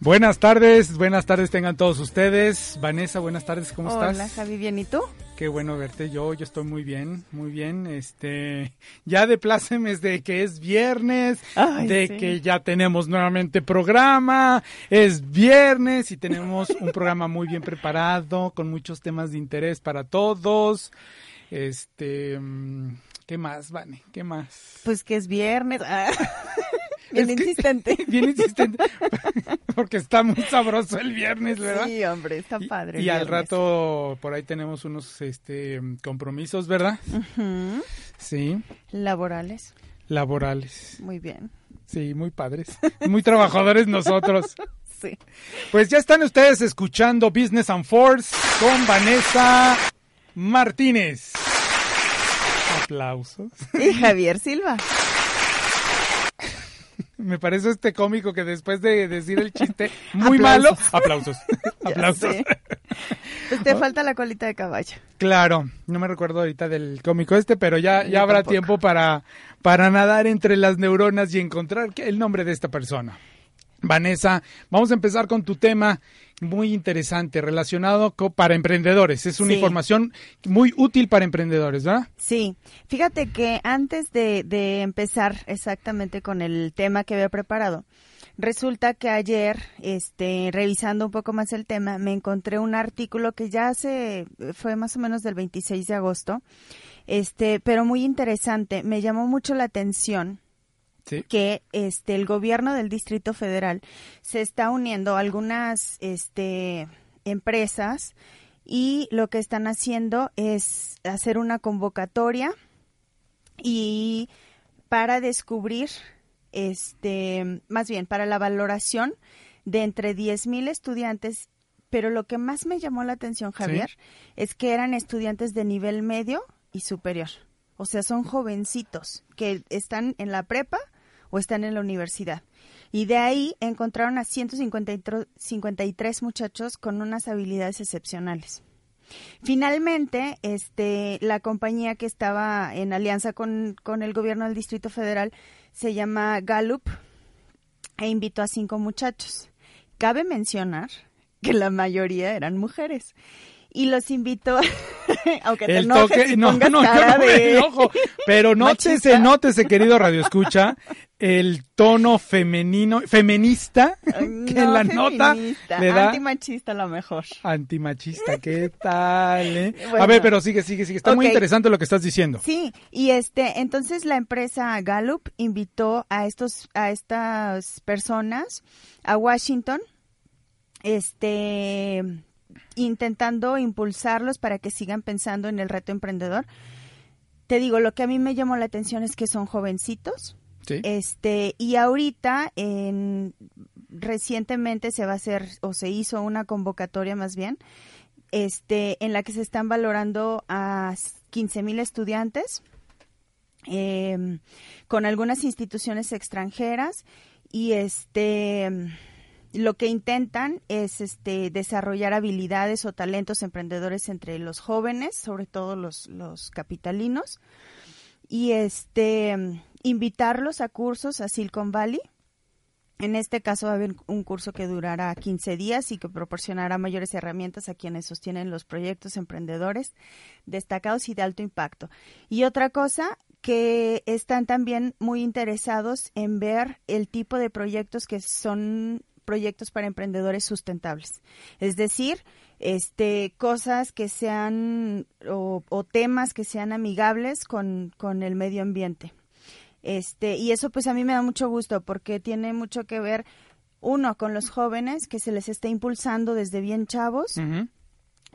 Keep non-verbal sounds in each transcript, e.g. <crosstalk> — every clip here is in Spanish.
Buenas tardes, buenas tardes tengan todos ustedes. Vanessa, buenas tardes, ¿cómo estás? Hola, Javi, bien, ¿y tú? Qué bueno verte, yo, yo estoy muy bien, muy bien, este, ya de plácemes de que es viernes, de que ya tenemos nuevamente programa, es viernes y tenemos un programa muy bien preparado, con muchos temas de interés para todos, este, mm, ¿qué más, Vane? ¿Qué más? Pues que es viernes. <laughs> <laughs> Bien insistente. bien <laughs> insistente. Porque está muy sabroso el viernes, ¿verdad? Sí, hombre, está padre. Y, al rato por ahí tenemos unos este compromisos, ¿verdad? Sí. Laborales. Laborales. Muy bien. Sí, muy padres. Muy trabajadores nosotros. <laughs> Sí. Pues ya están ustedes escuchando Business and Force con Vanessa Martínez. Aplausos. Y Javier Silva. Me parece este cómico que después de decir el chiste <laughs> muy malo, aplausos. <laughs> aplausos. Pues te falta la colita de caballo. Claro, no me recuerdo ahorita del cómico este, pero ya, ya habrá tiempo para, para nadar entre las neuronas y encontrar el nombre de esta persona. Vanessa, vamos a empezar con tu tema muy interesante relacionado con, para emprendedores. Es una información muy útil para emprendedores, ¿verdad? Sí. Fíjate que antes de, de empezar exactamente con el tema que había preparado, resulta que ayer, este, revisando un poco más el tema, me encontré un artículo que ya hace, fue más o menos del 26 de agosto, este, pero muy interesante. Me llamó mucho la atención que este el gobierno del Distrito Federal se está uniendo a algunas este empresas y lo que están haciendo es hacer una convocatoria y para descubrir este más bien para la valoración de entre 10 mil estudiantes pero lo que más me llamó la atención Javier es que eran estudiantes de nivel medio y superior. O sea, son jovencitos que están en la prepa o están en la universidad. Y de ahí encontraron a 153 muchachos con unas habilidades excepcionales. Finalmente, este, la compañía que estaba en alianza con, con el gobierno del Distrito Federal se llama Gallup e invitó a cinco muchachos. Cabe mencionar que la mayoría eran mujeres y los invito, <laughs> aunque te enojes y no, no, de... enojo, pero nótese, nótese, querido Radio Escucha, <laughs> el tono femenino, feminista <laughs> que en la nota le da... Antimachista lo mejor. Antimachista, ¿qué tal? Eh? a ver, pero sigue, sigue, sigue. Está muy interesante lo que estás diciendo. Sí, y este, entonces la empresa Gallup invitó a estos, a estas personas a Washington, este intentando impulsarlos para que sigan pensando en el reto emprendedor. Te digo, lo que a mí me llamó la atención es que son jovencitos. Este, y ahorita, en, recientemente se va a hacer, o se hizo una convocatoria más bien, este, en la que se están valorando a 15 mil estudiantes em, con algunas instituciones extranjeras y este lo que intentan es este, desarrollar habilidades o talentos emprendedores entre los jóvenes, sobre todo los, los capitalinos, y este, invitarlos a cursos a Silicon Valley. En este caso va a haber un curso que durará 15 días y que proporcionará mayores herramientas a quienes sostienen los proyectos emprendedores destacados y de alto impacto. Y otra cosa, que están también muy interesados en ver el tipo de proyectos que son proyectos para emprendedores sustentables. Es decir, este, cosas que sean o, temas que sean amigables con, con, el medio ambiente. Este, y eso pues a mí me da mucho gusto porque tiene mucho que ver, uno, con los jóvenes que se les está impulsando desde bien chavos.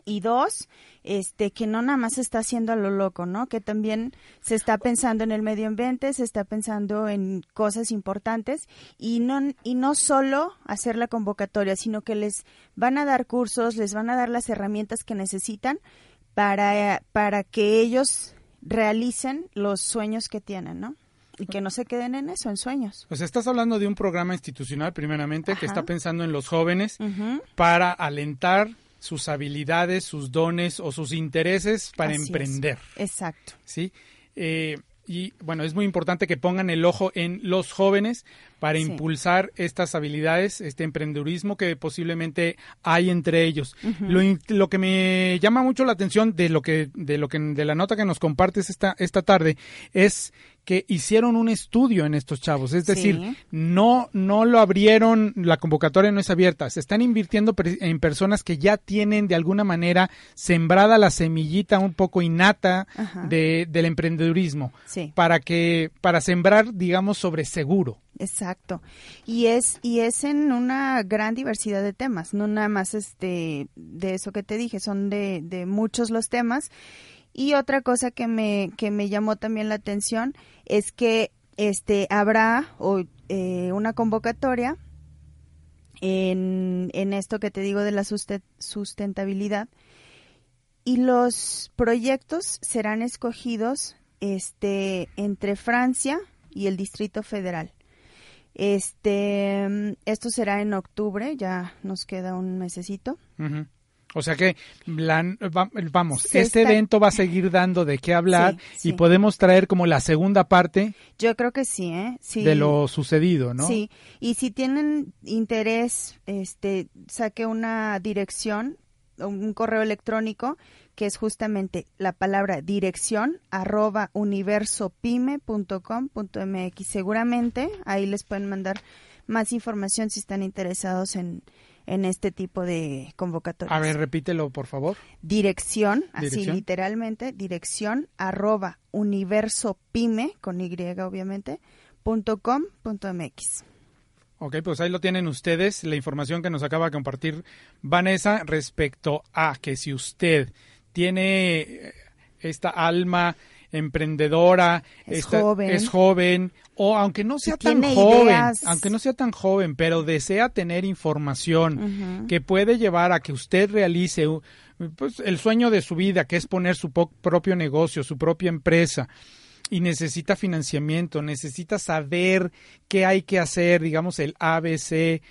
y dos, este, que no nada más se está haciendo a lo loco, ¿no? Que también se está pensando en el medio ambiente, se está pensando en cosas importantes y no, y no solo hacer la convocatoria, sino que les van a dar cursos, les van a dar las herramientas que necesitan para, para que ellos realicen los sueños que tienen, ¿no? Y que no se queden en eso, en sueños. O sea, estás hablando de un programa institucional, primeramente, que está pensando en los jóvenes para alentar sus habilidades, sus dones o sus intereses para emprender. Exacto. Sí. Eh, y bueno, es muy importante que pongan el ojo en los jóvenes para impulsar estas habilidades, este emprendedurismo que posiblemente hay entre ellos. lo, lo, que me llama mucho la atención de lo que de lo que de la nota que nos compartes esta esta tarde es que hicieron un estudio en estos chavos, es decir, no no lo abrieron, la convocatoria no es abierta, se están invirtiendo en personas que ya tienen de alguna manera sembrada la semillita un poco innata de, del emprendedurismo para que para sembrar, digamos, sobre seguro. Exacto. Y es y es en una gran diversidad de temas, no nada más este de eso que te dije, son de, de muchos los temas y otra cosa que me, que me llamó también la atención es que este habrá eh, una convocatoria en, en, esto que te digo de la sustentabilidad y los proyectos serán escogidos este entre Francia y el Distrito Federal. Este, esto será en octubre, ya nos queda un mesecito. O sea que, vamos, este evento va a seguir dando de qué hablar y podemos traer como la segunda parte. Yo creo que sí, ¿eh? Sí. De lo sucedido, ¿no? Sí. Y si tienen interés, este, saque una dirección, un correo electrónico que es justamente la palabra dirección arroba universopyme.com.mx. Seguramente ahí les pueden mandar más información si están interesados en, en este tipo de convocatorias. A ver, repítelo, por favor. Dirección, así literalmente, dirección arroba universopyme, con Y obviamente, punto com punto mx. Ok, pues ahí lo tienen ustedes, la información que nos acaba de compartir Vanessa respecto a que si usted tiene eh, esta alma emprendedora, es, joven. es joven, o aunque no sea tan joven, aunque no sea tan joven, pero desea tener información que puede llevar a que usted realice pues, el sueño de su vida, que es poner su propio negocio, su propia empresa y necesita financiamiento, necesita saber qué hay que hacer, digamos el ABC,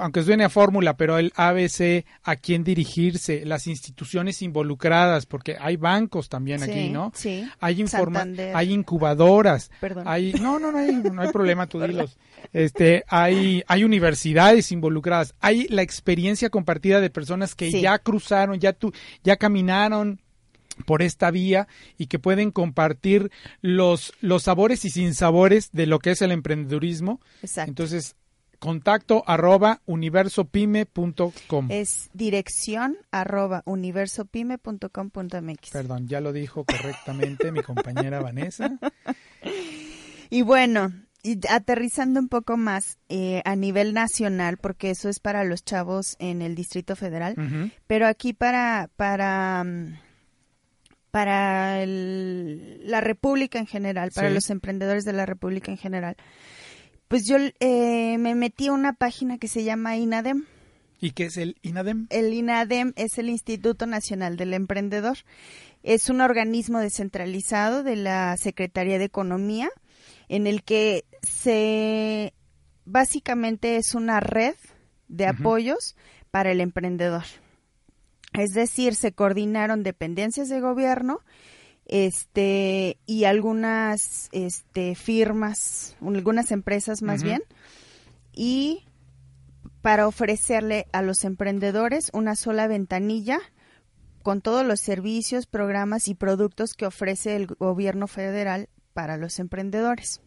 aunque suene a fórmula, pero el ABC, a quién dirigirse, las instituciones involucradas, porque hay bancos también aquí, ¿no? Sí. Hay hay incubadoras, hay no, no, no hay, no hay problema, tú <laughs> dilos. Este, hay hay universidades involucradas, hay la experiencia compartida de personas que ya cruzaron, ya tu, ya caminaron por esta vía y que pueden compartir los, los sabores y sinsabores de lo que es el emprendedurismo. Exacto. Entonces, contacto arroba universopyme.com. Es dirección arroba universopyme.com.mx. Perdón, ya lo dijo correctamente mi compañera Vanessa. <laughs> Y bueno, aterrizando un poco más eh, a nivel nacional, porque eso es para los chavos en el Distrito Federal, pero aquí para, para mm, para la República en general, para los emprendedores de la República en general. Pues yo eh, me metí a una página que se llama INADEM. ¿Y qué es el INADEM? El INADEM es el Instituto Nacional del Emprendedor. Es un organismo descentralizado de la Secretaría de Economía en el que se básicamente es una red de apoyos para el emprendedor. Es decir, se coordinaron dependencias de gobierno este y algunas este firmas, algunas empresas más bien y para ofrecerle a los emprendedores una sola ventanilla con todos los servicios, programas y productos que ofrece el gobierno federal para los emprendedores.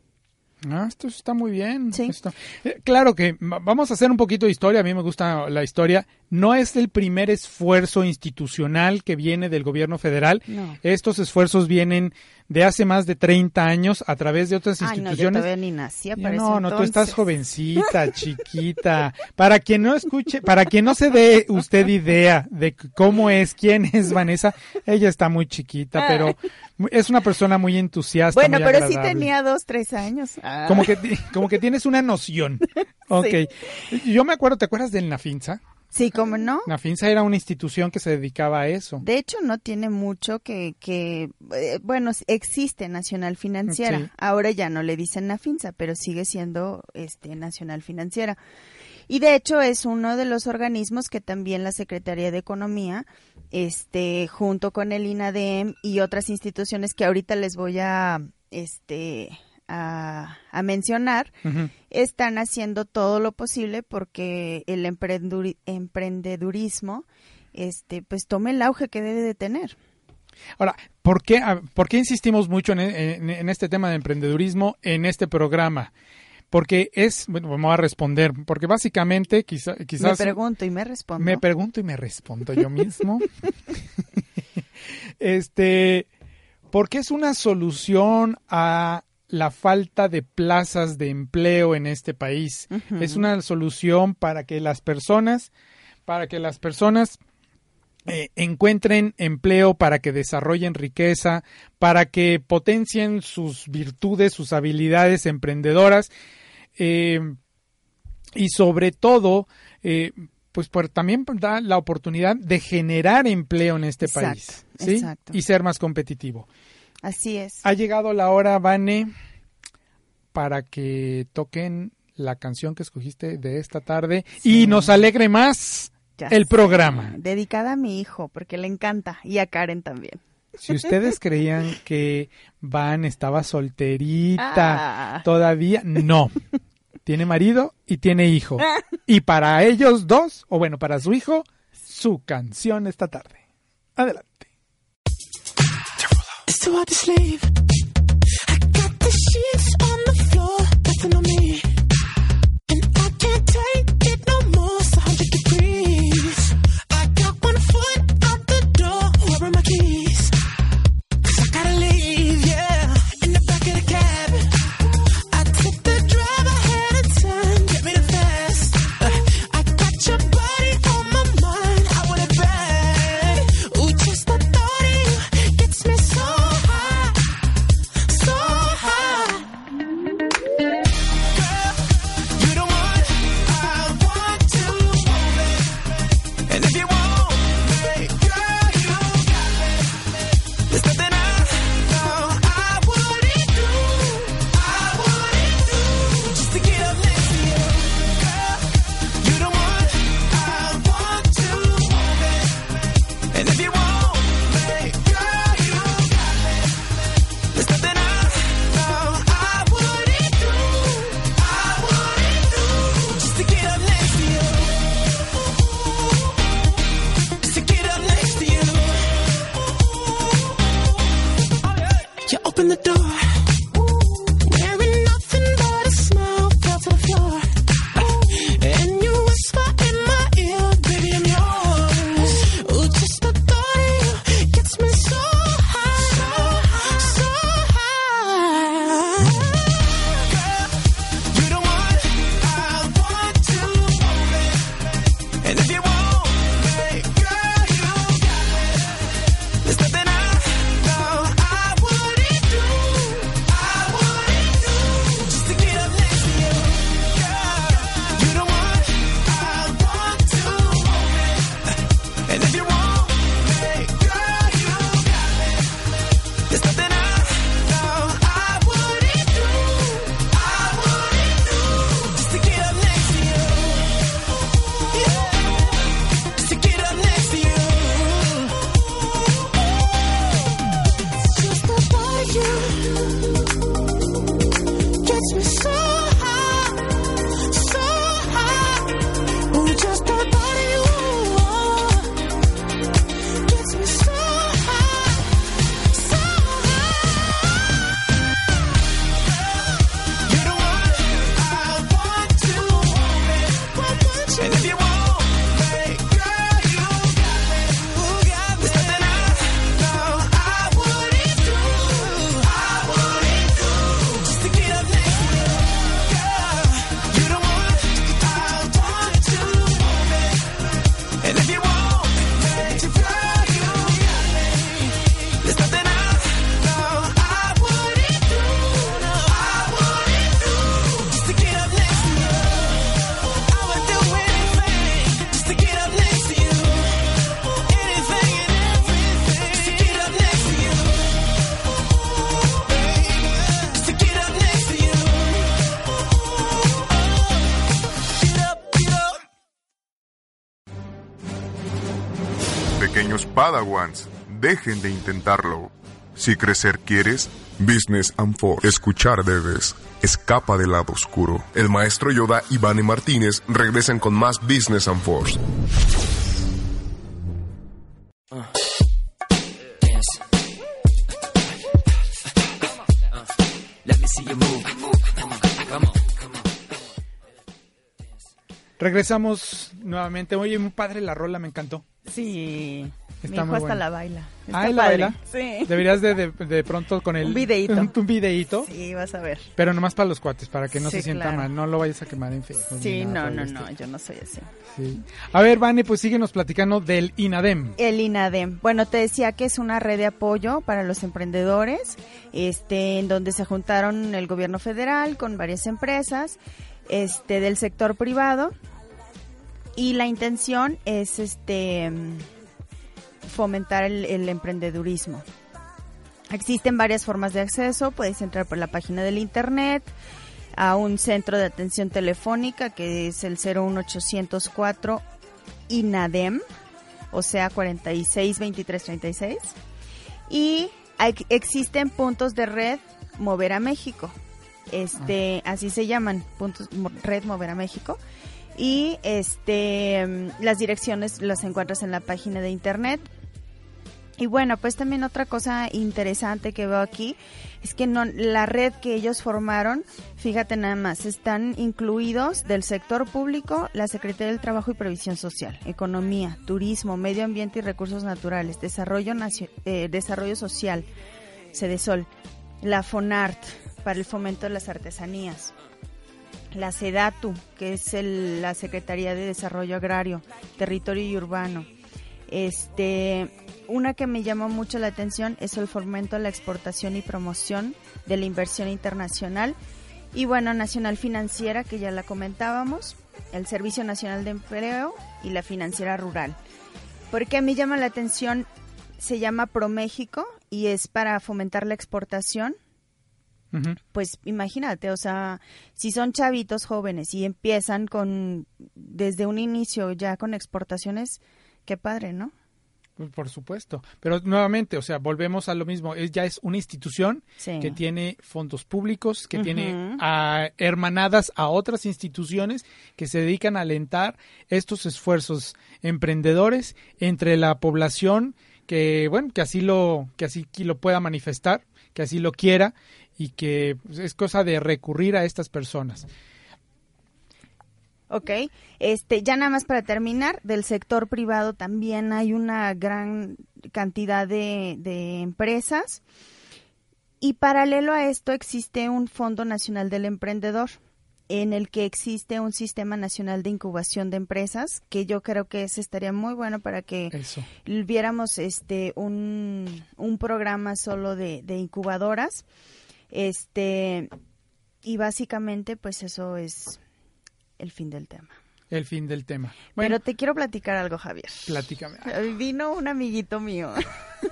Ah, esto está muy bien. Sí. Eh, claro que vamos a hacer un poquito de historia. A mí me gusta la historia. No es el primer esfuerzo institucional que viene del gobierno federal. Estos esfuerzos vienen de hace más de 30 años a través de otras instituciones. No, ni nacía no, no, tú estás jovencita, <laughs> chiquita. Para quien no escuche, para quien no se dé usted idea de cómo es, quién es Vanessa, ella está muy chiquita, pero es una persona muy entusiasta. Bueno, pero sí tenía dos, tres años. Ah. Como que, como que tienes una noción. <laughs> Ok. Yo me acuerdo, ¿te acuerdas del Nafinza? Sí, ¿cómo no? La FINSA era una institución que se dedicaba a eso. De hecho, no tiene mucho que, que eh, bueno, existe Nacional Financiera. Ahora ya no le dicen la FINSA, pero sigue siendo este Nacional Financiera. Y de hecho es uno de los organismos que también la Secretaría de Economía, este, junto con el INADEM y otras instituciones que ahorita les voy a, este, a, mencionar, están haciendo todo lo posible porque el emprendedurismo este, pues tome el auge que debe de tener. Ahora, ¿por qué, ¿por qué insistimos mucho en, este tema de emprendedurismo en este programa? Porque es, bueno, vamos a responder, porque básicamente quizás... Me pregunto y me respondo. Me pregunto y me respondo yo mismo. <laughs> <laughs> este, porque es una solución a la falta de plazas de empleo en este país. Es una solución para que las personas, para que las personas eh, encuentren empleo, para que desarrollen riqueza, para que potencien sus virtudes, sus habilidades emprendedoras eh, y sobre todo, eh, pues también da la oportunidad de generar empleo en este país y ser más competitivo. Así es. Ha llegado la hora, Vane, para que toquen la canción que escogiste de esta tarde y nos alegre más el programa. Dedicada a mi hijo, porque le encanta, y a Karen también. Si ustedes <laughs> creían que Van estaba solterita ah. todavía, no. Tiene marido y tiene hijo. Y para ellos dos, o bueno, para su hijo, su canción esta tarde. Adelante. so hard to sleep. I got the sheets. Padawans, dejen de intentarlo. Si crecer quieres, Business and Force. Escuchar debes. Escapa del lado oscuro. El maestro Yoda y Vane Martínez regresan con más Business and Force. Regresamos nuevamente. Oye, muy padre la rola, me encantó. Sí. Está Mi hijo hasta la baila. ah, la baila? Sí. Deberías de, de, pronto con el... Un videíto. <laughs> Un, videíto. Sí, vas a ver. Pero nomás para los cuates, para que no se sienta mal. No lo vayas a quemar en Facebook. Sí, no, no, no, yo no soy así. Sí. A ver, Vane, pues síguenos platicando del INADEM. El INADEM. Bueno, te decía que es una red de apoyo para los emprendedores, este, en donde se juntaron el gobierno federal con varias empresas, este, del sector privado. Y la intención es, este fomentar el, emprendedurismo. Existen varias formas de acceso, puedes entrar por la página del internet, a un centro de atención telefónica que es el 01804 INADEM, o sea 462336. Y existen puntos de red Mover a México. Este, así se llaman, puntos Red Mover a México. Y este las direcciones las encuentras en la página de internet. Y bueno, pues también otra cosa interesante que veo aquí es que no, la red que ellos formaron, fíjate nada más, están incluidos del sector público, la Secretaría del Trabajo y Previsión Social, Economía, Turismo, Medio Ambiente y Recursos Naturales, Desarrollo, eh, desarrollo Social, Cedesol, la FONART para el fomento de las artesanías, la SEDATU, que es la Secretaría de Desarrollo Agrario, Territorio y Urbano, este, una que me llamó mucho la atención es el fomento a la exportación y promoción de la inversión internacional. Y bueno, Nacional Financiera, que ya la comentábamos, el Servicio Nacional de Empleo y la Financiera Rural. Porque a mí llama la atención, se llama ProMéxico y es para fomentar la exportación. Pues imagínate, o sea, si son chavitos jóvenes y empiezan con desde un inicio ya con exportaciones, Qué padre, ¿no? Pues, por supuesto, pero nuevamente, o sea, volvemos a lo mismo, es, ya es una institución que tiene fondos públicos, que tiene a, hermanadas a otras instituciones que se dedican a alentar estos esfuerzos emprendedores entre la población que, bueno, que así lo, que así lo pueda manifestar, que así lo quiera y que es cosa de recurrir a estas personas. Ok, este, ya nada más para terminar, del sector privado también hay una gran cantidad de, empresas. Y paralelo a esto existe un Fondo Nacional del Emprendedor en el que existe un sistema nacional de incubación de empresas que yo creo que ese estaría muy bueno para que viéramos este un, un programa solo de, de incubadoras este y básicamente pues eso es el fin del tema. El fin del tema. Bueno, Pero te quiero platicar algo, Javier. Platícame. Vino un amiguito mío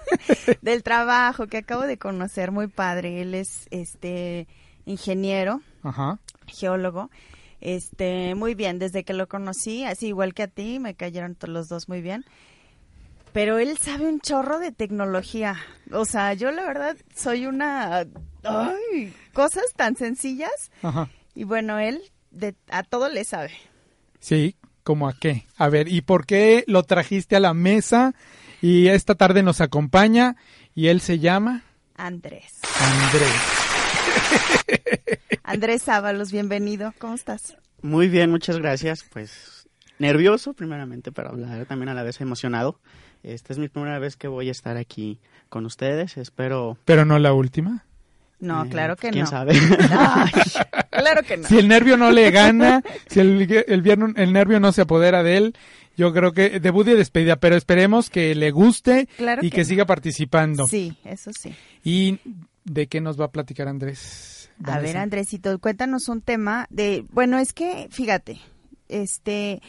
<laughs> del trabajo que acabo de conocer, muy padre. Él es este ingeniero, geólogo. Este, muy bien, desde que lo conocí, así igual que a ti, me cayeron todos los dos muy bien. Pero él sabe un chorro de tecnología. O sea, yo la verdad soy una ay, cosas tan sencillas. Y bueno, él a todo le sabe. Sí, ¿como a qué? A ver, ¿y por qué lo trajiste a la mesa y esta tarde nos acompaña y él se llama? Andrés. Andrés. <laughs> Andrés Sábalos, bienvenido. ¿Cómo estás? Muy bien, muchas gracias. Pues nervioso primeramente para hablar, también a la vez emocionado. Esta es mi primera vez que voy a estar aquí con ustedes. Espero. Pero no la última. No, eh, claro que ¿quién no. sabe? <laughs> claro que no. Si el nervio no le gana, si el, el, el, nervio no se apodera de él, yo creo que debut y despedida, pero esperemos que le guste y que, siga participando. Sí, eso sí. ¿Y de qué nos va a platicar Andrés? A ver, Andresito, cuéntanos un tema de, bueno, es que, fíjate, este,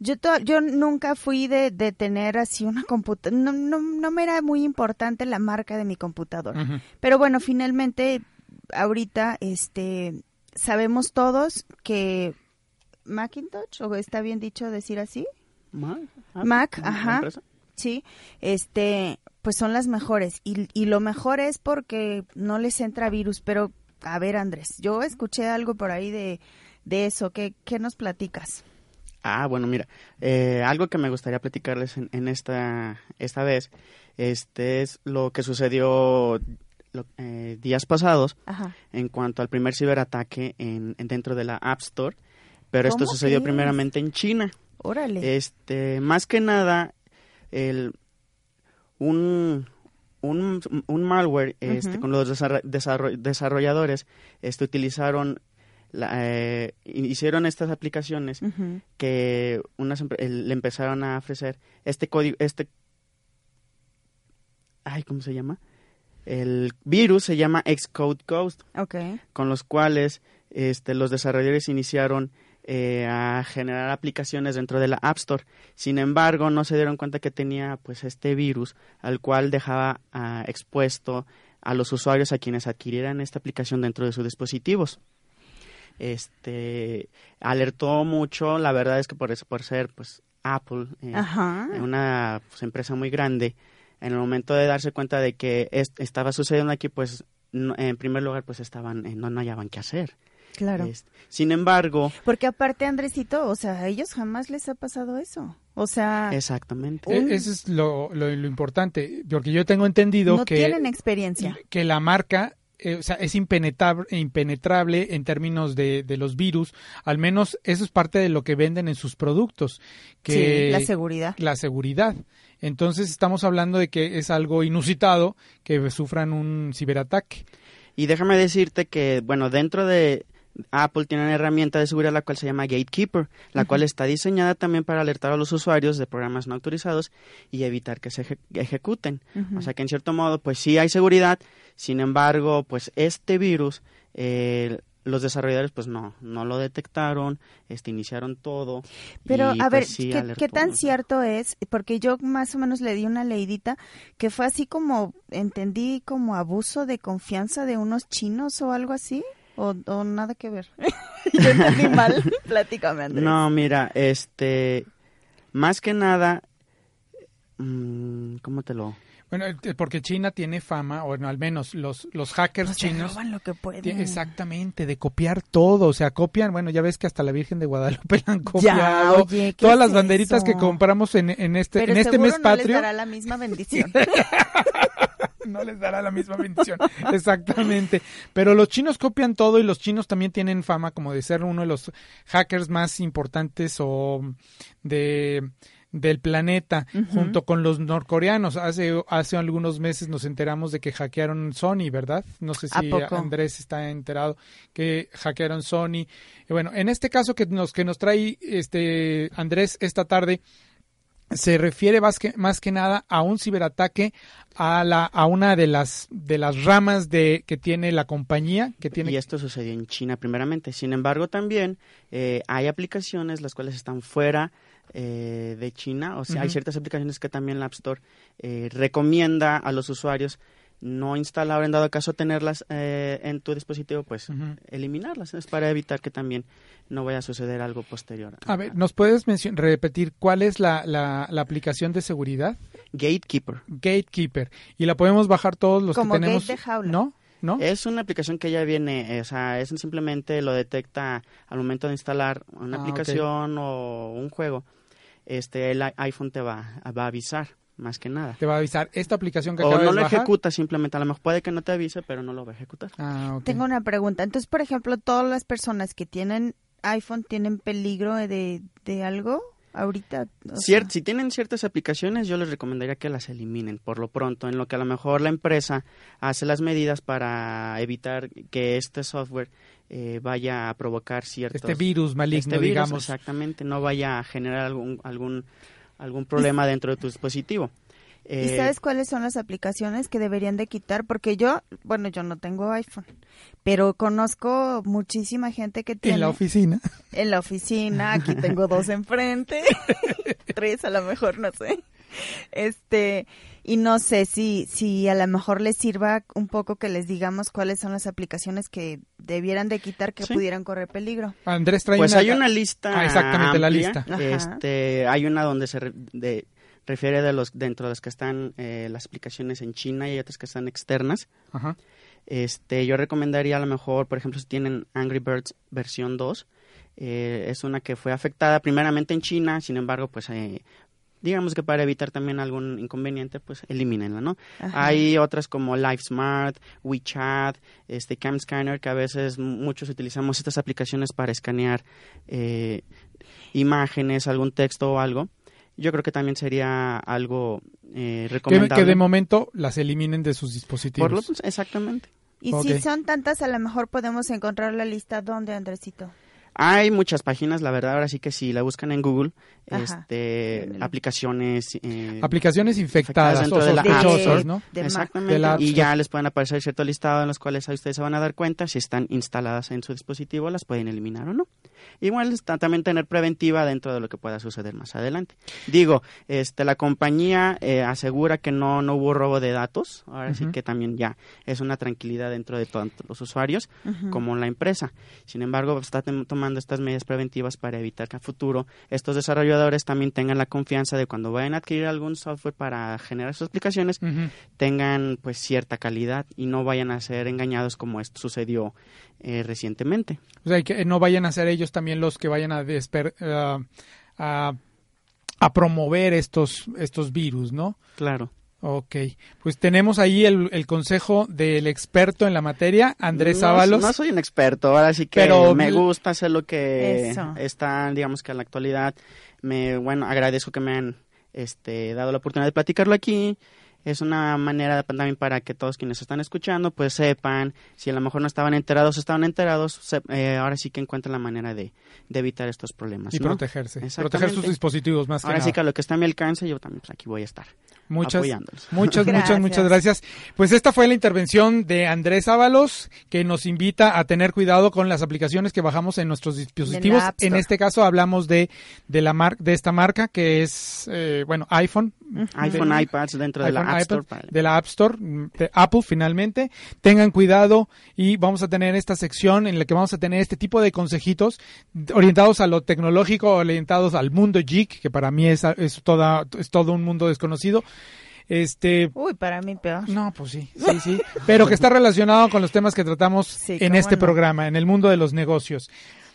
yo, yo nunca fui de, de tener así una computadora, no, no, no, me era muy importante la marca de mi computadora. Pero bueno, finalmente, ahorita, este, sabemos todos que Macintosh, o está bien dicho decir así, Mac, Mac ajá, sí, este, pues son las mejores. Y, y lo mejor es porque no les entra virus. Pero, a ver, Andrés, yo escuché algo por ahí de, de eso. ¿Qué, ¿Qué nos platicas? Ah, bueno, mira, eh, algo que me gustaría platicarles en, esta, esta vez, este es lo que sucedió eh, días pasados en cuanto al primer ciberataque en, dentro de la App Store, pero esto sucedió primeramente en China. Órale. Este, más que nada, el, un, un, un malware este, con los desarrolladores este, utilizaron eh, hicieron estas aplicaciones que unas le empezaron a ofrecer este código este ay cómo se llama el virus se llama Xcode Ghost. Con los cuales este los desarrolladores iniciaron eh, a generar aplicaciones dentro de la App Store. Sin embargo, no se dieron cuenta que tenía pues este virus al cual dejaba ah, expuesto a los usuarios a quienes adquirieran esta aplicación dentro de sus dispositivos este alertó mucho la verdad es que por eso por ser pues Apple eh, una pues, empresa muy grande en el momento de darse cuenta de que estaba sucediendo aquí pues en primer lugar pues estaban eh, no, no hallaban qué hacer Claro. Este, sin embargo. Porque aparte, Andresito, o sea, a ellos jamás les ha pasado eso. O sea. Exactamente. E-, eso es lo, lo, importante. Porque yo tengo entendido no que. tienen experiencia. Que la marca eh, o sea, es impenetrable, impenetrable en términos de, de, los virus, al menos eso es parte de lo que venden en sus productos. Que, sí, la seguridad. La seguridad. Entonces estamos hablando de que es algo inusitado que sufran un ciberataque. Y déjame decirte que, bueno, dentro de, Apple tiene una herramienta de seguridad la cual se llama Gatekeeper, la cual está diseñada también para alertar a los usuarios de programas no autorizados y evitar que se ejecuten. O sea que en cierto modo, pues sí hay seguridad, sin embargo, pues este virus, eh, los desarrolladores pues no, no lo detectaron, este, iniciaron todo. Pero a pues, ver, ¿qué, tan cierto es? Porque yo más o menos le di una leidita que fue así como, entendí como abuso de confianza de unos chinos o algo así. O, nada que ver. <laughs> Yo entendí mal. <laughs> Platícame, Andrés. No, mira, este. Más que nada. Mm, ¿Cómo te lo.? Bueno, porque China tiene fama, o al menos los, los hackers chinos. Roban lo que pueden. Exactamente, de copiar todo. O sea, copian, bueno, ya ves que hasta la Virgen de Guadalupe <laughs> la han copiado. Todas las banderitas que compramos en, en este, en este mes patrio. No les dará la misma bendición. No les dará la misma bendición. <laughs> Exactamente. Pero los chinos copian todo y los chinos también tienen fama como de ser uno de los hackers más importantes o de del planeta junto con los norcoreanos. Hace hace algunos meses nos enteramos de que hackearon Sony, ¿verdad? No sé si Andrés está enterado que hackearon Sony. Y bueno, en este caso que nos que nos trae este Andrés esta tarde se refiere más que, más que nada a un ciberataque a la a una de las de las ramas de que tiene la compañía que tiene y esto sucedió en China primeramente. Sin embargo también eh, hay aplicaciones las cuales están fuera eh, de China. O sea hay ciertas aplicaciones que también la App Store eh, recomienda a los usuarios no instalar, en dado caso tenerlas eh, en tu dispositivo, pues eliminarlas. Es para evitar que también no vaya a suceder algo posterior. A ver, ¿nos puedes repetir cuál es la, la, aplicación de seguridad? Gatekeeper. Gatekeeper. Y la podemos bajar todos los que tenemos. Gate de jaula. ¿No? ¿No? Es una aplicación que ya viene, o sea, es simplemente lo detecta al momento de instalar una ah, aplicación o un juego. Este, el iPhone te va, va a avisar más que nada. Te va a avisar esta aplicación que o no lo ejecuta simplemente, a lo mejor puede que no te avise, pero no lo va a ejecutar. Ah, Tengo una pregunta. Entonces, por ejemplo, todas las personas que tienen iPhone tienen peligro de, de algo ahorita. si tienen ciertas aplicaciones, yo les recomendaría que las eliminen por lo pronto, en lo que a lo mejor la empresa hace las medidas para evitar que este software eh, vaya a provocar ciertos... Este virus maligno, este digamos. Exactamente, no vaya a generar algún, algún algún problema dentro de tu dispositivo. ¿Y eh, sabes cuáles son las aplicaciones que deberían de quitar? Porque yo, bueno, yo no tengo iPhone, pero conozco muchísima gente que tiene... En la oficina. En la oficina, aquí tengo dos enfrente, <laughs> tres a lo mejor, no sé. Este, y no sé si, si a lo mejor les sirva un poco que les digamos cuáles son las aplicaciones que debieran de quitar que pudieran correr peligro. Andrés trae Pues hay una lista. Ah, exactamente, la lista. Este, hay una donde se de, refiere de los dentro de los que están eh, las aplicaciones en China y hay otras que están externas. Este, yo recomendaría a lo mejor, por ejemplo, si tienen Angry Birds versión 2, eh, es una que fue afectada primeramente en China, sin embargo, pues eh, digamos que para evitar también algún inconveniente, pues elimínenla, ¿no? Hay otras como LiveSmart, WeChat, este Cam Scanner, que a veces muchos utilizamos estas aplicaciones para escanear eh, imágenes, algún texto o algo. Yo creo que también sería algo eh, recomendable. Que, de momento las eliminen de sus dispositivos. Por lo, exactamente. Y si son tantas, a lo mejor podemos encontrar la lista donde, Andresito. Hay muchas páginas, la verdad, ahora sí que si la buscan en Google, este, aplicaciones... Eh, aplicaciones infectadas, o sospechosas, ¿no? Exactamente, y ya les pueden aparecer cierto listado en los cuales ustedes se van a dar cuenta si están instaladas en su dispositivo, las pueden eliminar o no. Igual está también tener preventiva dentro de lo que pueda suceder más adelante. Digo, este, la compañía eh, asegura que no, no hubo robo de datos, ahora sí que también ya es una tranquilidad dentro de todos los usuarios como la empresa. Sin embargo, está tomando estas medidas preventivas para evitar que a futuro estos desarrolladores también tengan la confianza de cuando vayan a adquirir algún software para generar sus aplicaciones, tengan pues cierta calidad y no vayan a ser engañados como esto sucedió eh, recientemente. O sea, que no vayan a ser ellos también los que vayan a, desper, uh, a, a, promover estos, estos virus, ¿no? Claro. Ok, pues tenemos ahí el, el, consejo del experto en la materia, Andrés Ábalos. No soy un experto, ahora sí que Pero me gusta hacer lo que está, digamos que en la actualidad. Me, bueno, agradezco que me han este, dado la oportunidad de platicarlo aquí es una manera también para que todos quienes están escuchando pues sepan, si a lo mejor no estaban enterados, estaban enterados, eh, ahora sí que encuentran la manera de, evitar estos problemas. Y protegerse, proteger sus dispositivos más que Ahora sí que a lo que está a mi alcance, yo también pues, aquí voy a estar. Muchas, muchas, muchas, muchas gracias. Pues esta fue la intervención de Andrés Ábalos, que nos invita a tener cuidado con las aplicaciones que bajamos en nuestros dispositivos. En este caso hablamos de, de la mar de esta marca que es, eh, bueno, iPhone. iPhone, iPads dentro de la App Store. De la App Store, de Apple finalmente. Tengan cuidado y vamos a tener esta sección en la que vamos a tener este tipo de consejitos orientados a lo tecnológico, orientados al mundo geek, que para mí es, es, toda, es todo un mundo desconocido. Este, Uy, para mí peor. No, pues sí, sí, sí. Pero que está relacionado con los temas que tratamos en este programa, en el mundo de los negocios.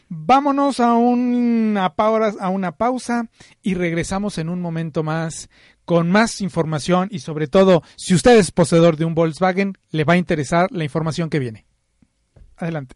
Vámonos a una, a una pausa y regresamos en un momento más con más información y sobre todo, si usted es poseedor de un Volkswagen, le va a interesar la información que viene. Adelante.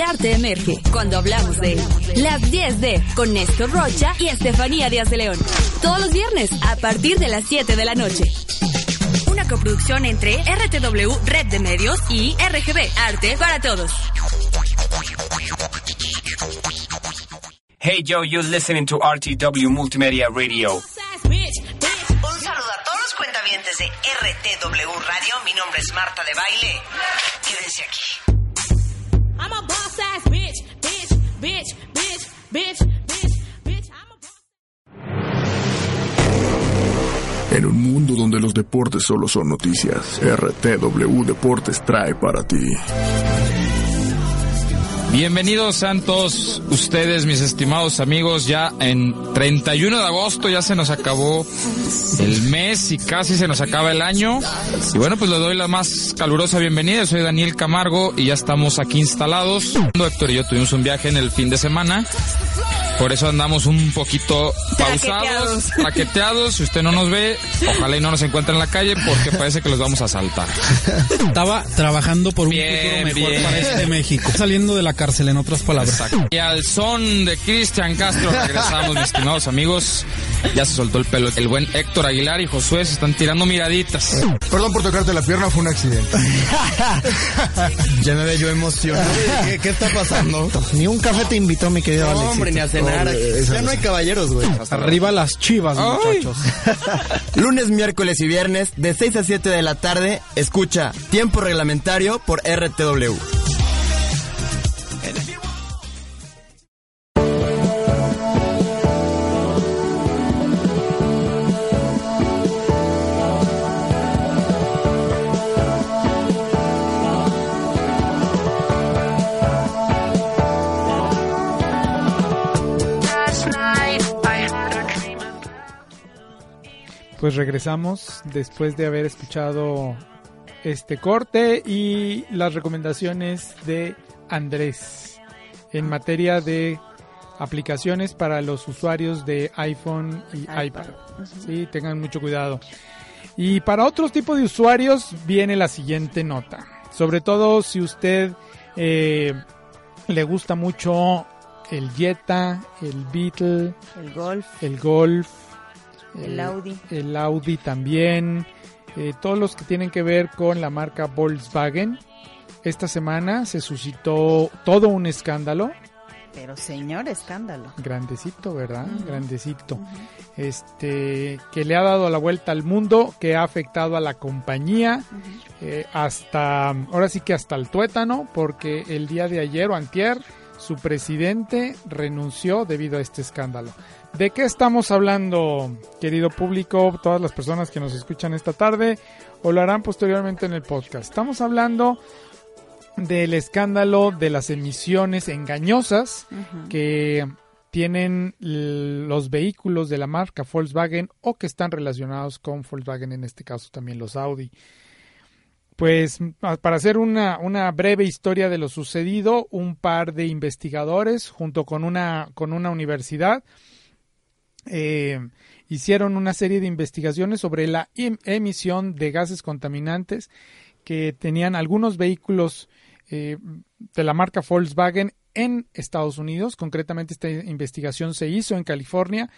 El arte emerge cuando hablamos de él. Las 10D con Néstor Rocha y Estefanía Díaz de León. Todos los viernes a partir de las 7 de la noche. Una coproducción entre RTW Red de Medios y RGB Arte para Todos. Hey Joe, you're listening to RTW Multimedia Radio. Un saludo a todos los cuentavientes de RTW Radio. Mi nombre es Marta de Baile. Quédense aquí. En un mundo donde los deportes solo son noticias, RTW Deportes trae para ti. Bienvenidos santos ustedes, mis estimados amigos, ya en 31 de agosto ya se nos acabó el mes y casi se nos acaba el año. Y bueno, pues le doy la más calurosa bienvenida. Soy Daniel Camargo y ya estamos aquí instalados. Héctor y yo tuvimos un viaje en el fin de semana por eso andamos un poquito pausados, paqueteados. Si usted no nos ve, ojalá y no nos encuentre en la calle porque parece que los vamos a saltar. Estaba trabajando por un futuro mejor para este México. Saliendo de la cárcel, en otras palabras. Y al son de Cristian Castro regresamos, mis estimados amigos. Ya se soltó el pelo. El buen Héctor Aguilar y Josué se están tirando miraditas. Perdón por tocarte la pierna, fue un accidente. <laughs> ya me veo yo emocionado. ¿Qué, está pasando? Ni un café te invitó, mi querido no, hombre, ni a cenar. Ya no hay caballeros, güey. Arriba las chivas, muchachos. <laughs> Lunes, miércoles y viernes, de 6 a 7 de la tarde, escucha Tiempo Reglamentario por RTW. Pues regresamos después de haber escuchado este corte y las recomendaciones de Andrés en materia de aplicaciones para los usuarios de iPhone y iPad. Sí, tengan mucho cuidado. Y para otros tipos de usuarios viene la siguiente nota. Sobre todo si usted eh, le gusta mucho el Jetta, el Beetle, el Golf, el Golf, el Audi. El Audi también. Eh, todos los que tienen que ver con la marca Volkswagen. Esta semana se suscitó todo un escándalo. Pero señor escándalo. Grandecito, ¿verdad? Grandecito. Este, que le ha dado la vuelta al mundo, que ha afectado a la compañía, eh, hasta, ahora sí que hasta el tuétano, porque el día de ayer o antier, su presidente renunció debido a este escándalo. ¿De qué estamos hablando, querido público, todas las personas que nos escuchan esta tarde o lo harán posteriormente en el podcast? Estamos hablando del escándalo de las emisiones engañosas que tienen los vehículos de la marca Volkswagen o que están relacionados con Volkswagen, en este caso también los Audi. Pues para hacer una, una, breve historia de lo sucedido, un par de investigadores junto con una, con una universidad eh, hicieron una serie de investigaciones sobre la em, emisión de gases contaminantes que tenían algunos vehículos eh, de la marca Volkswagen en Estados Unidos. Concretamente esta investigación se hizo en California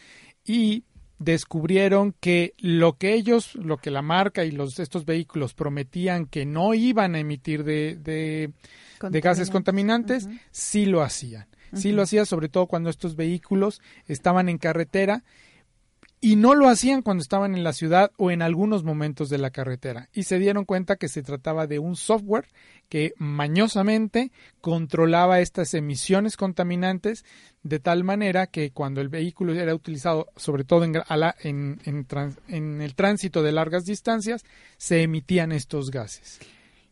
y descubrieron que lo que ellos, lo que la marca y los estos vehículos prometían que no iban a emitir de, de, gases contaminantes, sí lo hacían. Sí lo hacía sobre todo cuando estos vehículos estaban en carretera y no lo hacían cuando estaban en la ciudad o en algunos momentos de la carretera. Y se dieron cuenta que se trataba de un software que mañosamente controlaba estas emisiones contaminantes de tal manera que cuando el vehículo era utilizado, sobre todo en, en, en el tránsito de largas distancias, se emitían estos gases.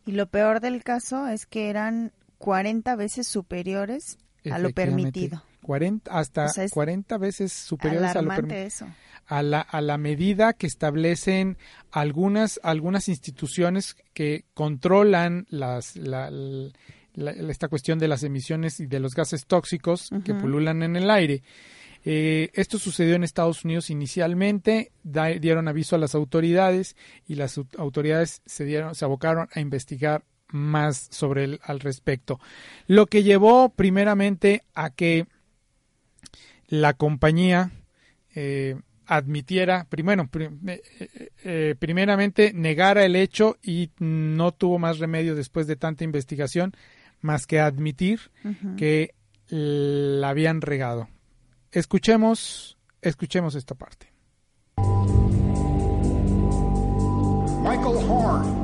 Y lo peor del caso es que eran 40 veces superiores a lo permitido. 40, hasta 40 veces superiores a lo permitido. A la, a la medida que establecen algunas, algunas instituciones que controlan las, la, esta cuestión de las emisiones y de los gases tóxicos que pululan en el aire. Eh, esto sucedió en Estados Unidos inicialmente, dieron aviso a las autoridades y las autoridades se, dieron, se abocaron a investigar más sobre el al respecto. Lo que llevó primeramente a que la compañía eh, admitiera, primero, eh, eh, primeramente negara el hecho y no tuvo más remedio después de tanta investigación más que admitir que la habían regado. Escuchemos, escuchemos esta parte. Michael Horn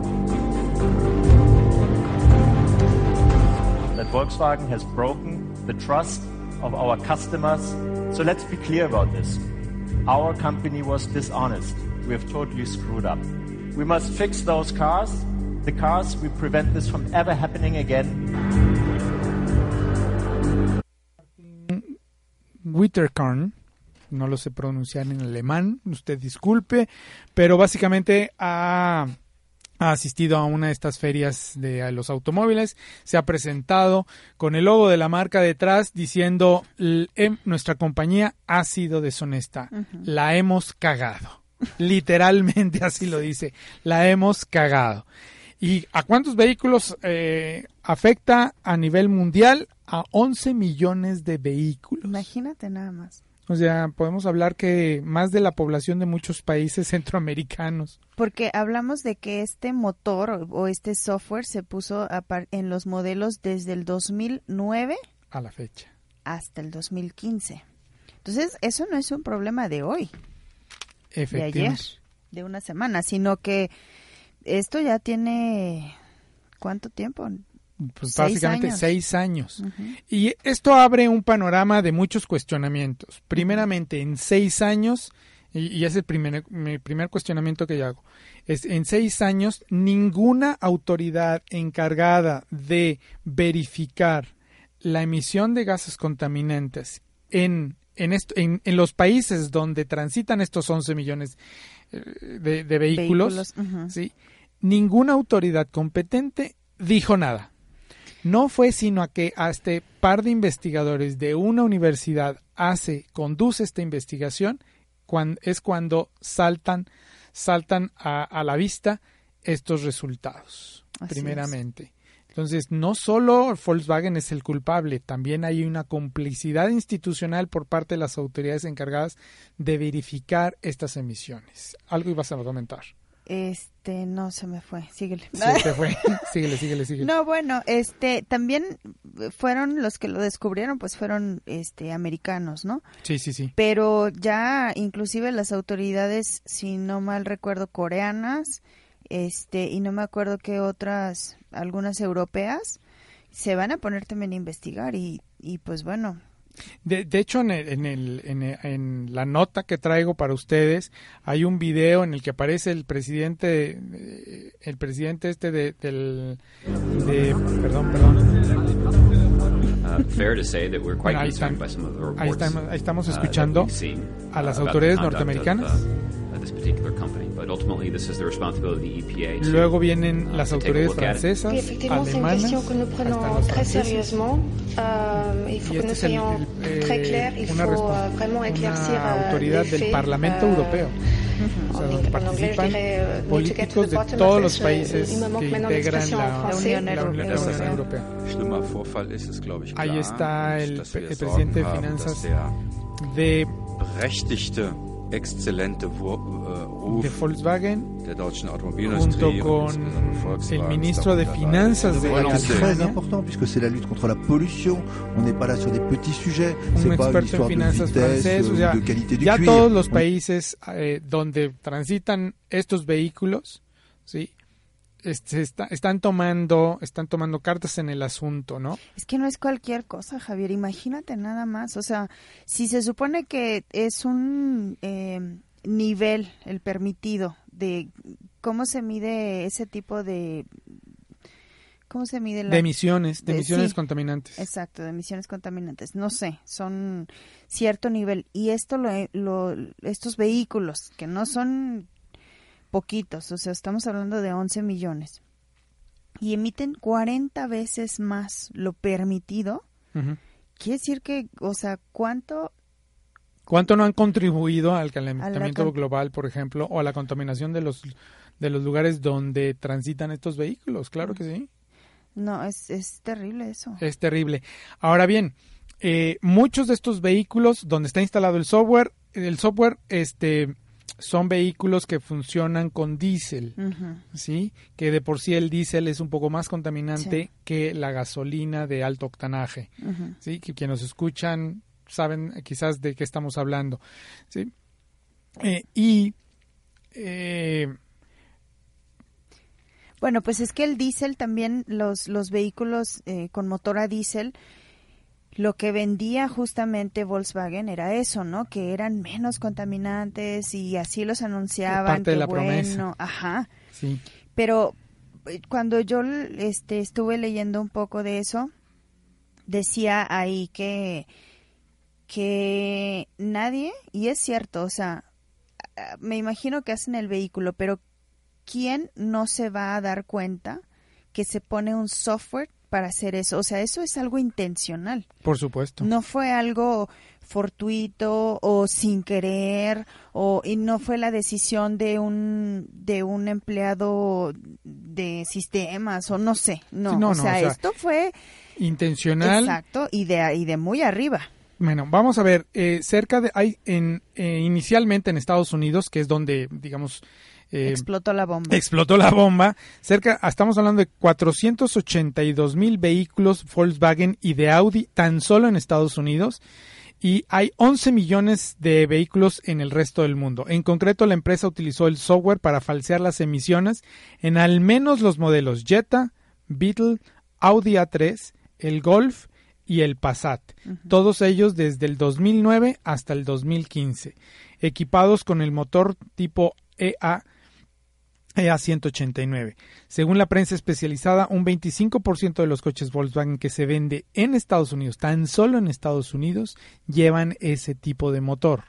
that Volkswagen has broken the trust of our customers. So let's be clear about this. Our company was dishonest. We have totally screwed up. We must fix those cars. The cars, we prevent this from ever happening again. Witterkorn, no lo sé pronunciar en alemán, usted disculpe, pero básicamente ha ha asistido a una de estas ferias de los automóviles, se ha presentado con el logo de la marca detrás diciendo em, nuestra compañía ha sido deshonesta, la hemos cagado. Literalmente así lo dice, la hemos cagado. ¿Y a cuántos vehículos eh, afecta a nivel mundial? A 11 millones de vehículos. Imagínate nada más. O sea, podemos hablar que más de la población de muchos países <laughs> centroamericanos. Porque hablamos de que este motor o este software se puso en los modelos desde el 2009 a la fecha hasta el 2015. Entonces, eso no es un problema de hoy, de ayer, de una semana, sino que esto ya tiene ¿cuánto tiempo? Pues básicamente seis años. Y esto abre un panorama de muchos cuestionamientos. Primeramente, en seis años, y, es el primer, mi primer cuestionamiento que yo hago, es en seis años ninguna autoridad encargada de verificar la emisión de gases contaminantes en, en, esto, en, los países donde transitan estos 11 millones eh, de, vehículos, ¿sí? ninguna autoridad competente dijo nada. No fue sino a que a este par de investigadores de una universidad hace, conduce esta investigación, cuando, es cuando saltan, saltan a, la vista estos resultados, primeramente. Entonces, no solo Volkswagen es el culpable, también hay una complicidad institucional por parte de las autoridades encargadas de verificar estas emisiones. Algo ibas a comentar. Este, no se me fue, síguele. se fue, <laughs> síguele, síguele, síguele. No, bueno, este, también fueron los que lo descubrieron, pues fueron, este, americanos, ¿no? Sí, sí, sí. Pero ya, inclusive las autoridades, si no mal recuerdo, coreanas, este, y no me acuerdo qué otras, algunas europeas, se van a poner también a investigar y, y pues bueno, de, de hecho, en, el, en, el, en, la nota que traigo para ustedes hay un video en el que aparece el presidente, el presidente este de, del, de, perdón, perdón. ahí, estamos, escuchando a las autoridades norteamericanos Luego vienen las autoridades francesas, alemanas, hasta los uh, y este es el, eh, una, una autoridad del Parlamento uh, Europeo. O sea, donde participan políticos de todos los países que integran la, Unión Europea. Ahí está el, el presidente de finanzas de excelente uh, de Volkswagen junto con el ministro de Finanzas de Alemania. C'est important puisque c'est la lutte contre la pollution. On n'est pas là sur des petits sujets. Un experto en finanzas francés, o sea, ya todos los países eh, donde transitan estos vehículos, sí, este, están tomando están tomando cartas en el asunto, ¿no? Es que no es cualquier cosa, Javier. Imagínate nada más. O sea, si se supone que es un eh, nivel el permitido de cómo se mide ese tipo de ¿Cómo se mide la... De emisiones, de, emisiones contaminantes. Exacto, de emisiones contaminantes. No sé, son cierto nivel. Y esto lo, lo, estos vehículos, que no son poquitos, o sea, estamos hablando de 11 millones, y emiten 40 veces más lo permitido, quiere decir que, o sea, ¿cuánto ¿Cuánto no han contribuido al calentamiento global, por ejemplo, o a la contaminación de los de los lugares donde transitan estos vehículos? Claro que sí. No, es, es terrible eso. Es terrible. Ahora bien, eh, muchos de estos vehículos donde está instalado el software, el software, este, son vehículos que funcionan con diésel, ¿sí? Que de por sí el diésel es un poco más contaminante que la gasolina de alto octanaje, ¿sí? Que quienes nos escuchan saben quizás de qué estamos hablando, ¿sí? Eh, y... Eh, bueno, pues es que el diésel también, los, los vehículos eh, con motor a diésel, lo que vendía justamente Volkswagen era eso, ¿no? Que eran menos contaminantes y así los anunciaban. Parte de la promesa. Ajá. Sí. Pero eh, cuando yo este, estuve leyendo un poco de eso, decía ahí que, que nadie, y es cierto, o sea, me imagino que hacen el vehículo, pero ¿quién no se va a dar cuenta que se pone un software para hacer eso. O sea, eso es algo intencional. Por supuesto. No fue algo fortuito o sin querer o y no fue la decisión de un de un empleado de sistemas o no sé no, o, sea, esto fue intencional exacto y de y de muy arriba Bueno, vamos a ver, eh, cerca de, hay en, eh, inicialmente en Estados Unidos, que es donde, digamos, eh, explotó la bomba. Explotó la bomba. Cerca, estamos hablando de 482 mil vehículos Volkswagen y de Audi tan solo en Estados Unidos. Y hay 11 millones de vehículos en el resto del mundo. En concreto, la empresa utilizó el software para falsear las emisiones en al menos los modelos Jetta, Beetle, Audi A3, el Golf y el Passat, todos ellos desde el 2009 hasta el 2015, equipados con el motor tipo EA EA 189. Según la prensa especializada, un 25% de los coches Volkswagen que se vende en Estados Unidos, tan solo en Estados Unidos, llevan ese tipo de motor.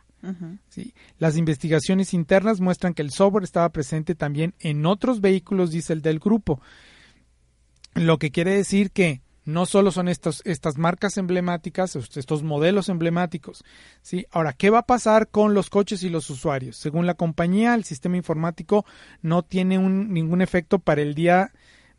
¿sí? Las investigaciones internas muestran que el software estaba presente también en otros vehículos diésel del grupo, lo que quiere decir que no solo son estos, estas marcas emblemáticas, estos modelos emblemáticos. ¿sí? Ahora, ¿qué va a pasar con los coches y los usuarios? Según la compañía, el sistema informático no tiene un, ningún efecto para el día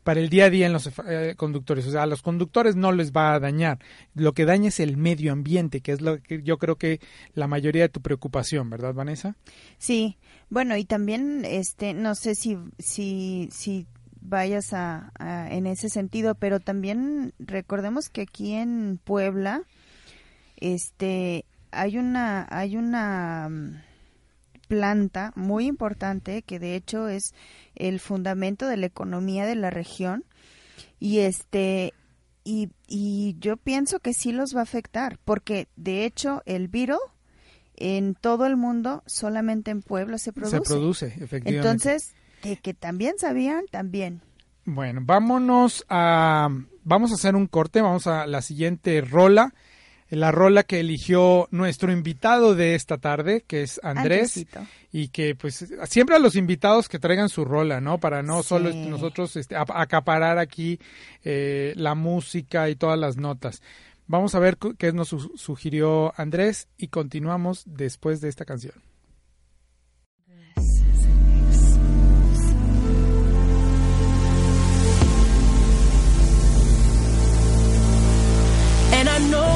para el día a día en los eh, conductores. O sea, a los conductores no les va a dañar. Lo que daña es el medio ambiente, que es lo que yo creo que la mayoría de tu preocupación, ¿verdad, Vanessa? Sí. Bueno, y también, este, no sé si, si, si vayas a, en ese sentido, pero también recordemos que aquí en Puebla, este, hay una, hay una mm, planta muy importante que de hecho es el fundamento de la economía de la región y este y, y yo pienso que sí los va a afectar porque de hecho el virus en todo el mundo solamente en Puebla se produce. Se produce, efectivamente. Entonces, de que también sabían, también. Bueno, vámonos a... Vamos a hacer un corte, vamos a la siguiente rola. La rola que eligió nuestro invitado de esta tarde, que es Andrés. Y que pues siempre a los invitados que traigan su rola, ¿no? Para no solo nosotros este, acaparar aquí eh, la música y todas las notas. Vamos a ver qué nos sugirió Andrés y continuamos después de esta canción.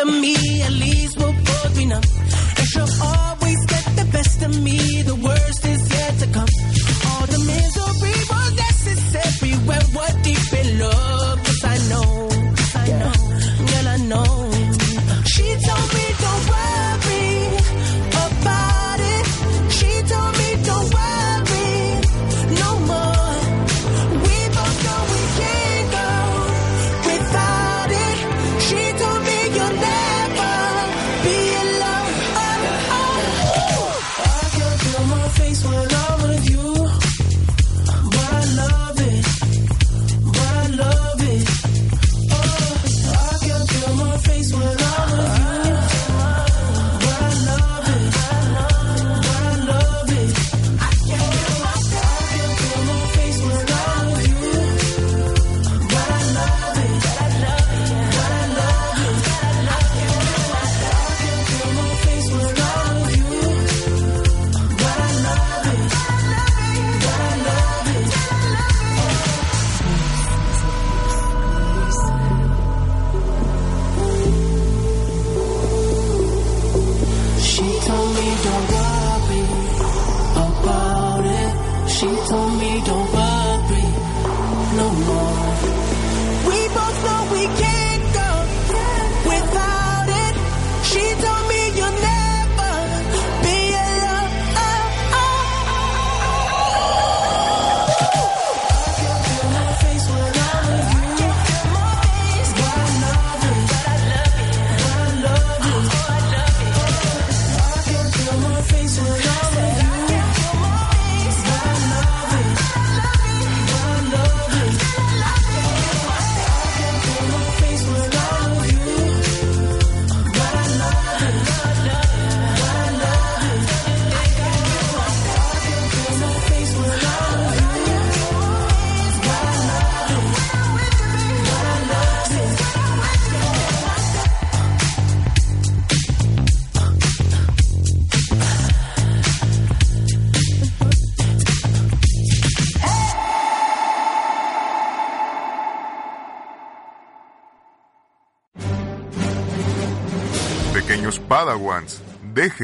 The death of me. At least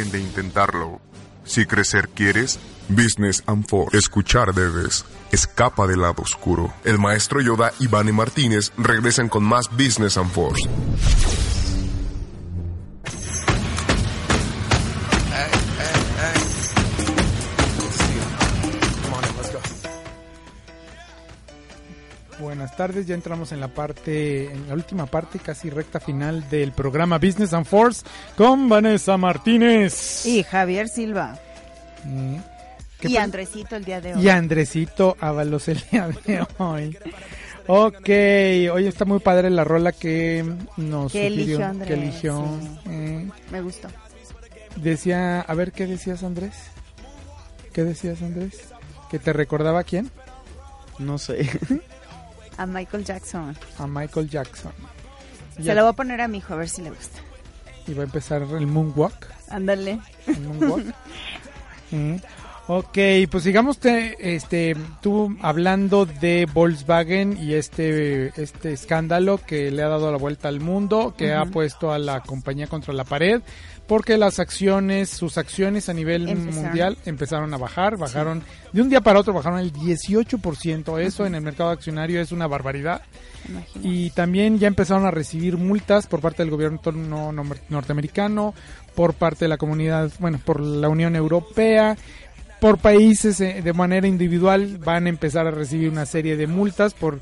de intentarlo. Si crecer quieres, Business and Force. Escuchar debes. Escapa del lado oscuro. El maestro Yoda y Vane Martínez regresan con más Business and Force. Tardes, ya entramos en la parte, en la última parte, casi recta final del programa Business and Force con Vanessa Martínez. Y Javier Silva. Mm. ¿Qué Y pa- Andresito el día de hoy. Y Andresito Ábalos el día de hoy. Ok, hoy está muy padre la rola que nos Que eligió sugirió, Andrés, que eligió. sí. eh, Me gustó. decía, a ver, ¿qué decías Andrés? ¿Qué decías Andrés? ¿Que te recordaba a quién? No sé. <laughs> A Michael Jackson. A Michael Jackson. Se Ya- lo voy a poner a mi hijo a ver si le gusta. Y va a empezar el moonwalk. Ándale. El moonwalk. Mm. Ok, pues sigamos te- este, tú hablando de Volkswagen y este, este escándalo que le ha dado la vuelta al mundo, que ha Ujú. puesto a la compañía contra la pared, porque las acciones, sus acciones a nivel Empezaron. mundial empezaron a bajar, bajaron de un día para otro, bajaron el 18%, eso en el mercado accionario es una barbaridad. Imagínate. Y también ya empezaron a recibir multas por parte del gobierno no- no- norteamericano, por parte de la comunidad, bueno, por la Unión Europea, por países eh, de manera individual van a empezar a recibir una serie de multas por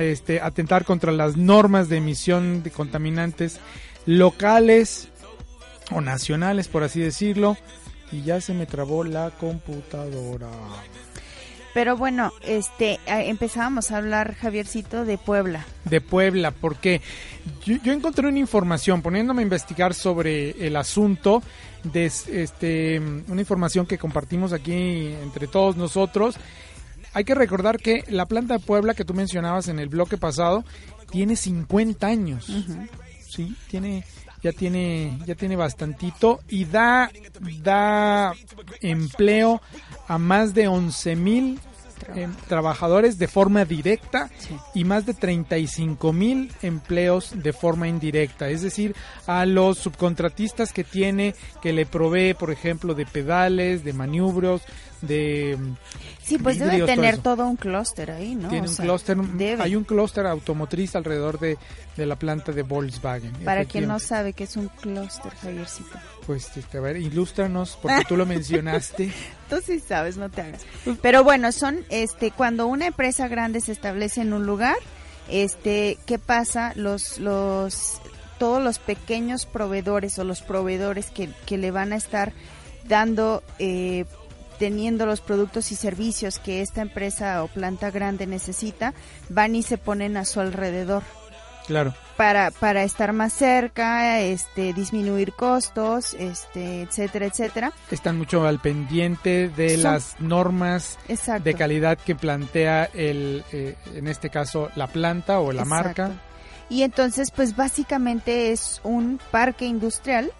este, atentar contra las normas de emisión de contaminantes locales o nacionales, por así decirlo. Y ya se me trabó la computadora. Pero bueno, este, empezábamos a hablar, Javiercito, de Puebla. de Puebla, porque yo, yo encontré una información, poniéndome a investigar sobre el asunto, de este, una información que compartimos aquí entre todos nosotros. Hay que recordar que la planta de Puebla que tú mencionabas en el bloque pasado tiene 50 años. Sí, tiene ya tiene ya tiene bastantito y da da empleo a más de 11 mil eh, trabajadores de forma directa y más de 35 mil empleos de forma indirecta, es decir, a los subcontratistas que tiene, que le provee, por ejemplo, de pedales, de maniobros, de... mm, Sí, pues debe vidrios, tener todo un clúster ahí, ¿no? Tiene O un sea, clúster, debe. hay un clúster automotriz alrededor de, de la planta de Volkswagen. Para quien no sabe que es un clúster, Javiercito. Pues, este, a ver, ilústranos, porque tú lo <laughs> mencionaste. Tú sí sabes, no te hagas. Pero bueno, son, este, cuando una empresa grande se establece en un lugar, este, ¿qué pasa? Los, los, todos los pequeños proveedores o los proveedores que, que le van a estar dando, eh, teniendo los productos y servicios que esta empresa o planta grande necesita, van y se ponen a su alrededor Claro. Para, para estar más cerca, este, disminuir costos, este, etcétera, etcétera. Están mucho al pendiente de Son- las normas Exacto. de calidad que plantea el, eh, en este caso, la planta o la Exacto. marca. Y entonces, pues básicamente es un parque industrial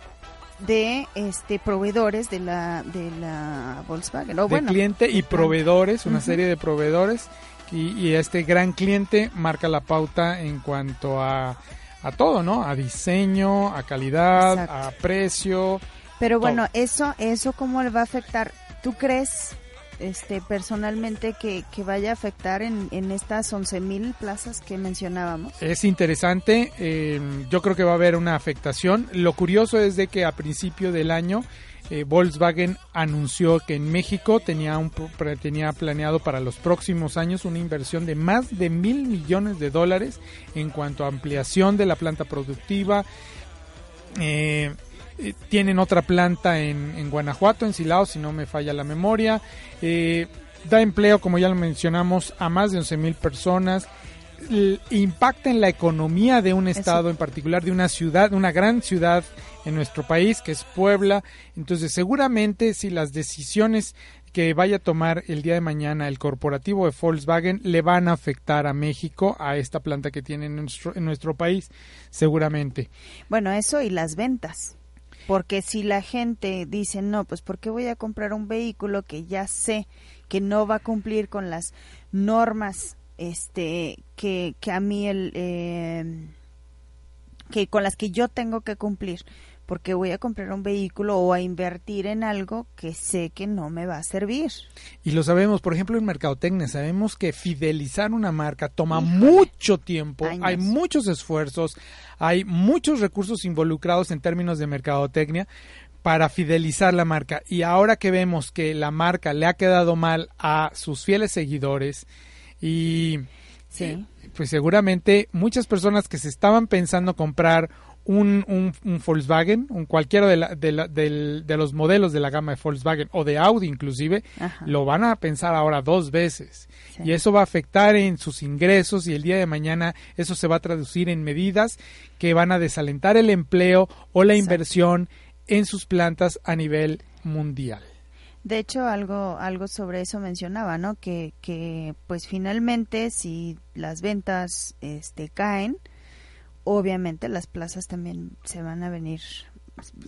de este proveedores de la de la Volkswagen. O de bueno, cliente y proveedores, una serie de proveedores. Y, y este gran cliente marca la pauta en cuanto a, a todo, ¿no? A diseño, a calidad, Exacto. a precio. pero bueno, todo. eso eso cómo le va a afectar. ¿Tú crees este personalmente que, que vaya a afectar en, en estas 11.000 plazas que mencionábamos? Es interesante, eh, yo creo que va a haber una afectación. Lo curioso es de que a principio del año eh, Volkswagen anunció que en México tenía, un, tenía planeado para los próximos años una inversión de más de mil millones de dólares en cuanto a ampliación de la planta productiva. Eh, eh, tienen otra planta en, en Guanajuato, en Silao, si no me falla la memoria. Da empleo, como ya lo mencionamos, a más de 11 mil personas. Impacta en la economía de un estado, en particular de una ciudad, una gran ciudad en nuestro país, que es Puebla. Entonces, seguramente si las decisiones que vaya a tomar el día de mañana el corporativo de Volkswagen le van a afectar a México, a esta planta que tiene en nuestro, en nuestro país, seguramente. Bueno, eso y las ventas. Porque si la gente dice, no, pues ¿por qué voy a comprar un vehículo que ya sé que no va a cumplir con las normas este que, que a mí el... eh, que con las que yo tengo que cumplir porque voy a comprar un vehículo o a invertir en algo que sé que no me va a servir. Y lo sabemos, por ejemplo, en Mercadotecnia, sabemos que fidelizar una marca toma mucho tiempo, hay muchos esfuerzos, hay muchos recursos involucrados en términos de mercadotecnia para fidelizar la marca. Y ahora que vemos que la marca le ha quedado mal a sus fieles seguidores y sí. pues seguramente muchas personas que se estaban pensando comprar un, un, Volkswagen, un cualquiera de, de, de, los modelos de la gama de Volkswagen o de Audi inclusive, lo van a pensar ahora dos veces. Y eso va a afectar en sus ingresos y el día de mañana eso se va a traducir en medidas que van a desalentar el empleo o la inversión en sus plantas a nivel mundial. De hecho, algo, algo sobre eso mencionaba, ¿no? Que, que pues finalmente si las ventas este, caen, obviamente las plazas también se van a venir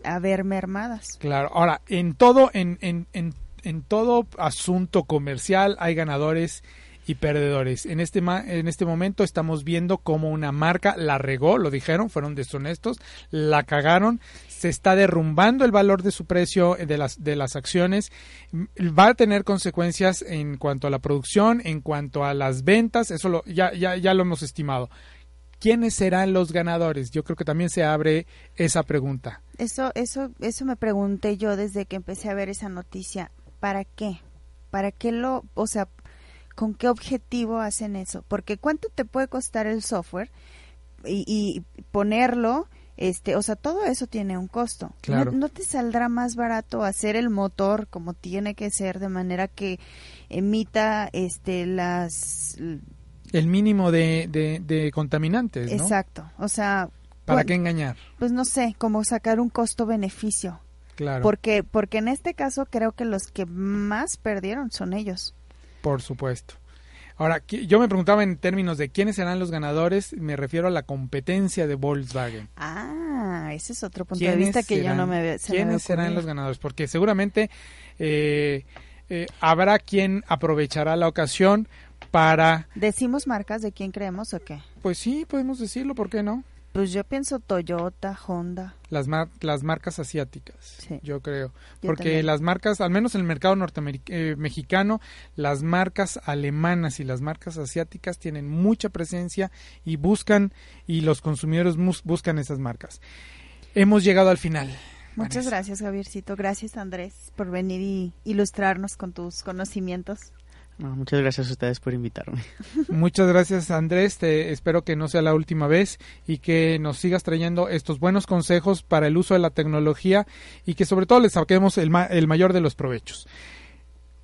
a ver mermadas. Claro, ahora, en todo, en, en, en, en todo asunto comercial hay ganadores y perdedores. En este, en este momento estamos viendo cómo una marca la regó, lo dijeron, fueron deshonestos, la cagaron, se está derrumbando el valor de su precio de las, de las acciones, va a tener consecuencias en cuanto a la producción, en cuanto a las ventas, eso lo, ya, ya, ya lo hemos estimado. ¿quiénes serán los ganadores? Yo creo que también se abre esa pregunta. Eso, eso, eso me pregunté yo desde que empecé a ver esa noticia. ¿Para qué? ¿Para qué lo, o sea, con qué objetivo hacen eso? Porque cuánto te puede costar el software y, ponerlo, este, o sea, todo eso tiene un costo. Claro. ¿No, te saldrá más barato hacer el motor como tiene que ser de manera que emita, este, las el mínimo de, de, contaminantes, ¿no? Exacto, o sea... ¿Para qué engañar? Pues no sé, como sacar un costo-beneficio. Claro. Porque, porque en este caso creo que los que más perdieron son ellos. Por supuesto. Ahora, yo me preguntaba en términos de quiénes serán los ganadores, me refiero a la competencia de Volkswagen. Ah, ese es otro punto de vista que yo no me había ¿Quiénes serán los ganadores? Porque seguramente eh, eh, habrá quien aprovechará la ocasión para... ¿Decimos marcas de quién creemos o qué? Pues sí, podemos decirlo, ¿por qué no? Pues yo pienso Toyota, Honda. Las, las marcas asiáticas, sí. yo creo. Porque las marcas, al menos en el mercado norteamericano, eh, mexicano, las marcas alemanas y las marcas asiáticas tienen mucha presencia y buscan, y los consumidores buscan esas marcas. Hemos llegado al final. Muchas gracias, Javiercito. Gracias, Andrés, por venir y ilustrarnos con tus conocimientos muchas gracias a ustedes por invitarme. <laughs> Muchas gracias Andrés, te espero que no sea la última vez y que nos sigas trayendo estos buenos consejos para el uso de la tecnología y que sobre todo les saquemos el, el mayor de los provechos.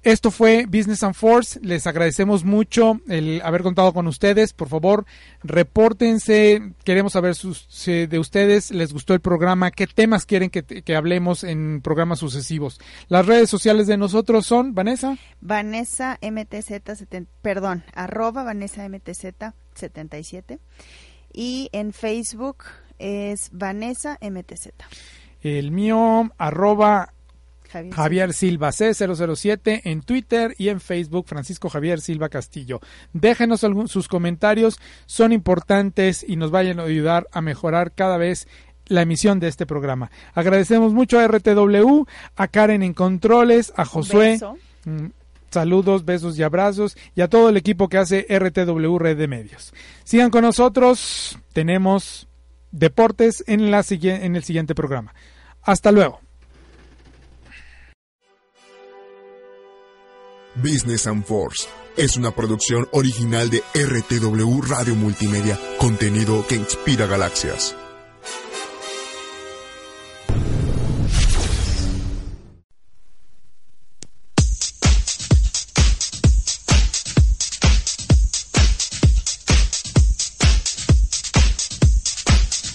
Esto fue Business and Force. Les agradecemos mucho el haber contado con ustedes. Por favor, repórtense. Queremos saber si de ustedes les gustó el programa, qué temas quieren que, hablemos en programas sucesivos. Las redes sociales de nosotros son, Vanessa. Vanessa MTZ, perdón, arroba Vanessa MTZ 77. Y en Facebook es Vanessa MTZ. El mío, arroba Javier, Silva C007 en Twitter y en Facebook Francisco Javier Silva Castillo. Déjenos sus comentarios, son importantes y nos vayan a ayudar a mejorar cada vez la emisión de este programa. Agradecemos mucho a RTW, a Karen en Controles, a Josué. Mm, saludos, besos y abrazos y a todo el equipo que hace RTW Red de Medios. Sigan con nosotros, tenemos deportes en, la, en el siguiente programa. Hasta luego. Business and Force es una producción original de RTW Radio Multimedia, contenido que inspira galaxias.